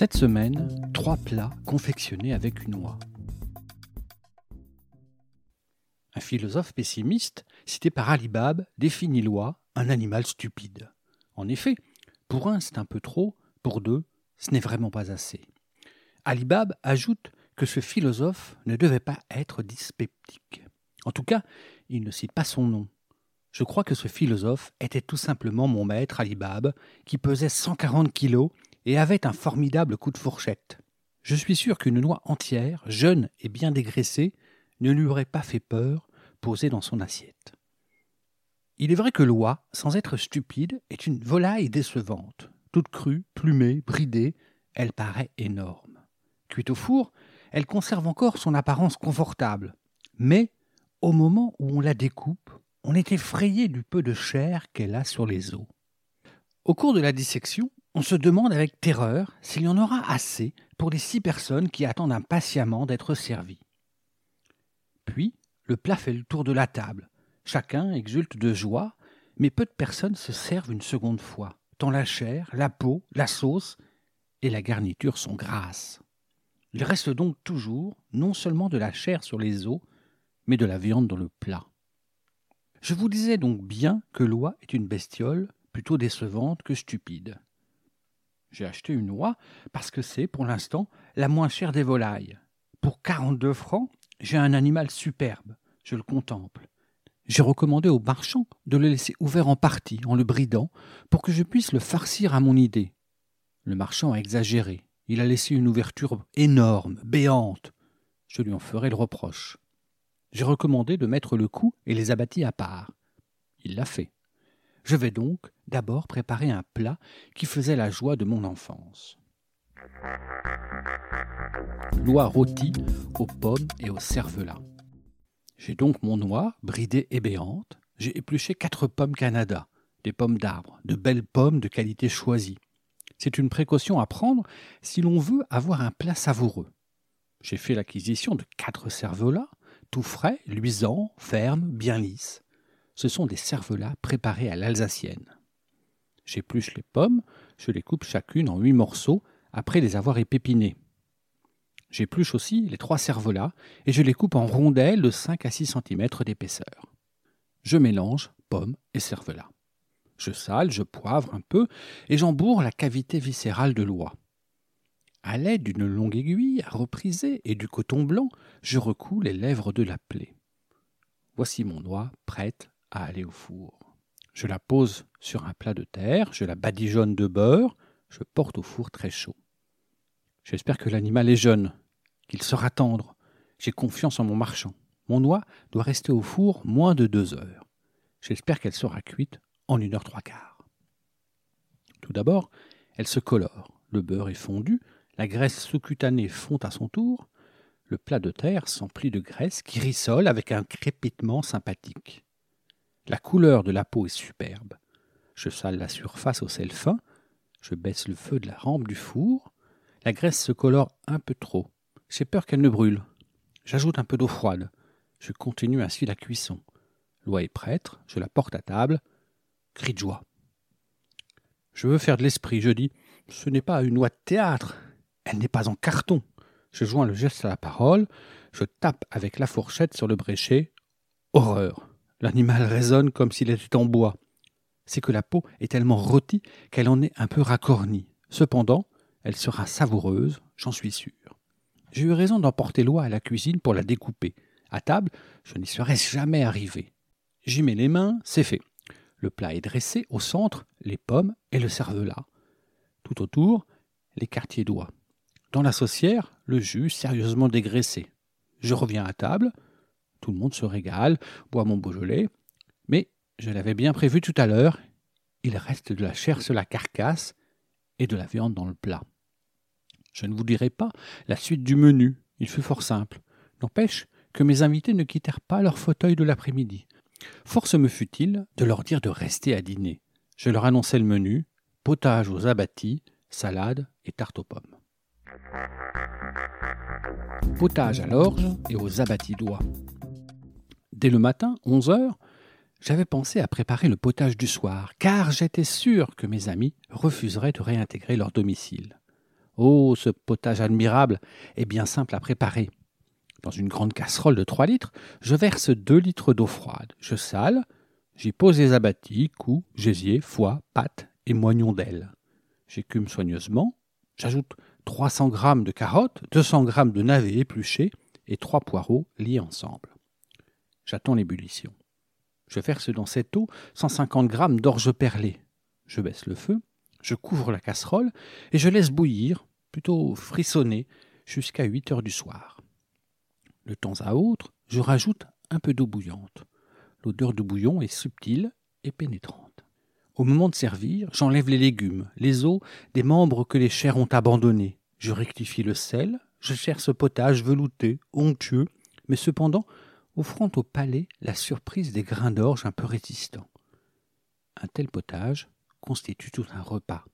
Cette semaine, trois plats confectionnés avec une oie. Un philosophe pessimiste, cité par Alibab, définit l'oie un animal stupide. En effet, pour un, c'est un peu trop, pour deux, ce n'est vraiment pas assez. Alibab ajoute que ce philosophe ne devait pas être dyspeptique. En tout cas, il ne cite pas son nom. Je crois que ce philosophe était tout simplement mon maître Alibab, qui pesait 140 kilos et avait un formidable coup de fourchette. Je suis sûr qu'une noix entière, jeune et bien dégraissée, ne lui aurait pas fait peur posée dans son assiette. Il est vrai que l'oie, sans être stupide, est une volaille décevante. Toute crue, plumée, bridée, elle paraît énorme. Cuite au four, elle conserve encore son apparence confortable. Mais, au moment où on la découpe, on est effrayé du peu de chair qu'elle a sur les os. Au cours de la dissection, on se demande avec terreur s'il y en aura assez pour les six personnes qui attendent impatiemment d'être servies. Puis, le plat fait le tour de la table. Chacun exulte de joie, mais peu de personnes se servent une seconde fois, tant la chair, la peau, la sauce et la garniture sont grasses. Il reste donc toujours non seulement de la chair sur les os, mais de la viande dans le plat. Je vous disais donc bien que l'oie est une bestiole plutôt décevante que stupide. J'ai acheté une oie parce que c'est, pour l'instant, la moins chère des volailles. Pour 42 francs, j'ai un animal superbe. Je le contemple. J'ai recommandé au marchand de le laisser ouvert en partie, en le bridant, pour que je puisse le farcir à mon idée. Le marchand a exagéré. Il a laissé une ouverture énorme, béante. Je lui en ferai le reproche. J'ai recommandé de mettre le cou et les abattis à part. Il l'a fait. Je vais donc d'abord préparer un plat qui faisait la joie de mon enfance. L'oie rôtie aux pommes et au cervelas. J'ai donc mon oie bridée et béante. J'ai épluché quatre pommes Canada, des pommes d'arbre, de belles pommes de qualité choisie. C'est une précaution à prendre si l'on veut avoir un plat savoureux. J'ai fait l'acquisition de quatre cervelas, tout frais, luisants, fermes, bien lisses. Ce sont des cervelas préparés à l'alsacienne. J'épluche les pommes, je les coupe chacune en huit morceaux après les avoir épipinées. J'épluche aussi les trois cervelas et je les coupe en rondelles de 5 à 6 cm d'épaisseur. Je mélange pommes et cervelas. Je sale, je poivre un peu et j'embourre la cavité viscérale de l'oie. À l'aide d'une longue aiguille à repriser et du coton blanc, je recous les lèvres de la plaie. Voici mon oie prête à aller au four. Je la pose sur un plat de terre, je la badigeonne de beurre, je porte au four très chaud. J'espère que l'animal est jeune, qu'il sera tendre. J'ai confiance en mon marchand. Mon oie doit rester au four moins de deux heures. J'espère qu'elle sera cuite en une heure trois quarts. Tout d'abord, elle se colore. Le beurre est fondu, la graisse sous-cutanée fond à son tour. Le plat de terre s'emplit de graisse qui rissole avec un crépitement sympathique. La couleur de la peau est superbe. Je sale la surface au sel fin, je baisse le feu de la rampe du four, la graisse se colore un peu trop. J'ai peur qu'elle ne brûle. J'ajoute un peu d'eau froide. Je continue ainsi la cuisson. L'oie est prête, je la porte à table. Cri de joie. Je veux faire de l'esprit, je dis. Ce n'est pas une oie de théâtre. Elle n'est pas en carton. Je joins le geste à la parole. Je tape avec la fourchette sur le bréchet. Horreur. L'animal résonne comme s'il était en bois. C'est que la peau est tellement rôtie qu'elle en est un peu racornie. Cependant, elle sera savoureuse, j'en suis sûr. J'ai eu raison d'emporter l'oie à la cuisine pour la découper. À table, je n'y serais jamais arrivé. J'y mets les mains, c'est fait. Le plat est dressé, au centre, les pommes et le cervelas. Tout autour, les quartiers d'oie. Dans la saucière, le jus sérieusement dégraissé. Je reviens à table, tout le monde se régale, boit mon Beaujolais. Mais je l'avais bien prévu tout à l'heure, il reste de la chair sur la carcasse, et de la viande dans le plat. Je ne vous dirai pas la suite du menu, il fut fort simple. N'empêche que mes invités ne quittèrent pas leur fauteuil de l'après-midi. Force me fut-il de leur dire de rester à dîner. Je leur annonçai le menu potage aux abattis, salade et tarte aux pommes. Potage à l'orge et aux abattis d'oie. Dès le matin, 11 heures, j'avais pensé à préparer le potage du soir, car j'étais sûr que mes amis refuseraient de réintégrer leur domicile. Oh, ce potage admirable est bien simple à préparer. Dans une grande casserole de 3 litres, je verse 2 litres d'eau froide. Je sale, j'y pose les abattis, coups, gésiers, foie, pâtes et moignons d'ailes. J'écume soigneusement, j'ajoute 300 g de carottes, 200 g de navets épluchés et 3 poireaux liés ensemble. J'attends l'ébullition. Je verse dans cette eau 150 g d'orge perlée. Je baisse le feu, je couvre la casserole et je laisse bouillir, plutôt frissonner, jusqu'à 8 heures du soir. De temps à autre, je rajoute un peu d'eau bouillante. L'odeur du bouillon est subtile et pénétrante. Au moment de servir, j'enlève les légumes, les os des membres que les chairs ont abandonnés. Je rectifie le sel, je cherche ce potage velouté, onctueux, mais cependant offrant au palais la surprise des grains d'orge un peu résistants. Un tel potage constitue tout un repas.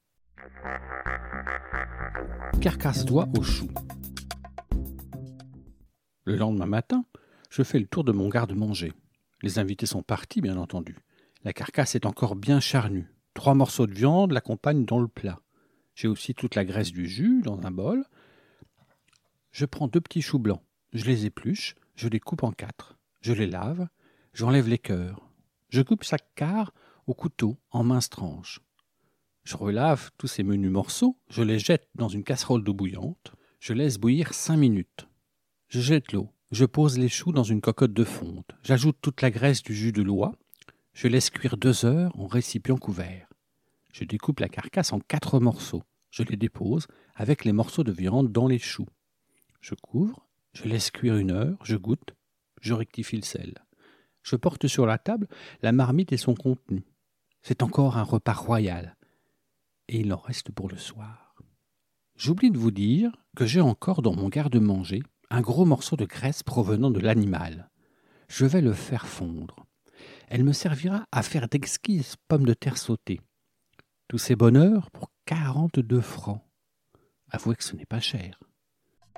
Carcasse d'oie au chou. Le lendemain matin, je fais le tour de mon garde-manger. Les invités sont partis, bien entendu. La carcasse est encore bien charnue. Trois morceaux de viande l'accompagnent dans le plat. J'ai aussi toute la graisse du jus dans un bol. Je prends deux petits choux blancs. Je les épluche, je les coupe en quatre. Je les lave, j'enlève les cœurs. Je coupe chaque quart au couteau en minces tranches. Je relave tous ces menus morceaux, je les jette dans une casserole d'eau bouillante. Je laisse bouillir cinq minutes. Je jette l'eau. Je pose les choux dans une cocotte de fonte. J'ajoute toute la graisse du jus de l'oie. Je laisse cuire deux heures en récipient couvert. Je découpe la carcasse en quatre morceaux. Je les dépose avec les morceaux de viande dans les choux. Je couvre, je laisse cuire une heure, je goûte, je rectifie le sel. Je porte sur la table la marmite et son contenu. C'est encore un repas royal. Et il en reste pour le soir. J'oublie de vous dire que j'ai encore dans mon garde-manger un gros morceau de graisse provenant de l'animal. Je vais le faire fondre. Elle me servira à faire d'exquises pommes de terre sautées. Tous ces bonheurs pour quarante-deux francs. Avouez que ce n'est pas cher.